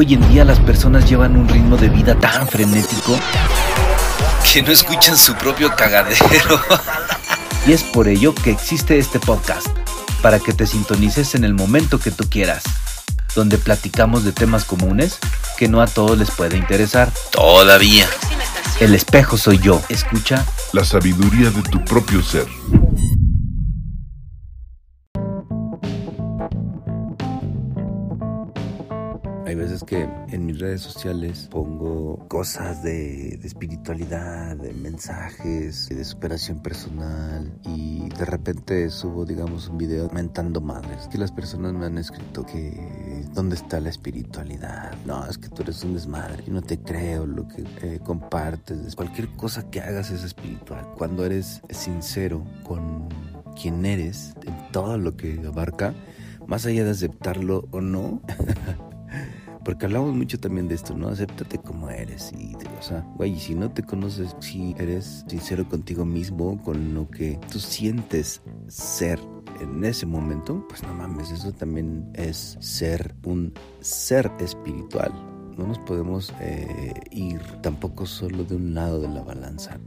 Hoy en día las personas llevan un ritmo de vida tan frenético que no escuchan su propio cagadero. y es por ello que existe este podcast, para que te sintonices en el momento que tú quieras, donde platicamos de temas comunes que no a todos les puede interesar. Todavía. El espejo soy yo. Escucha la sabiduría de tu propio ser. Hay veces que en mis redes sociales pongo cosas de, espiritualidad, de mensajes, de superación personal y de repente subo, digamos, un video mentando madres. Que las personas me han escrito que ¿dónde está la espiritualidad? No, es que tú eres un desmadre. y no te creo lo que eh, compartes. Cualquier cosa que hagas es espiritual. Cuando eres sincero con quien eres, en todo lo que abarca, más allá de aceptarlo o no, Porque hablamos mucho también de esto, ¿no? Acéptate como eres. Y, o sea, güey, si no te conoces, si eres sincero contigo mismo, con lo que tú sientes ser en ese momento, pues no mames, eso también es ser un ser espiritual. No nos podemos eh, ir tampoco solo de un lado de la balanza.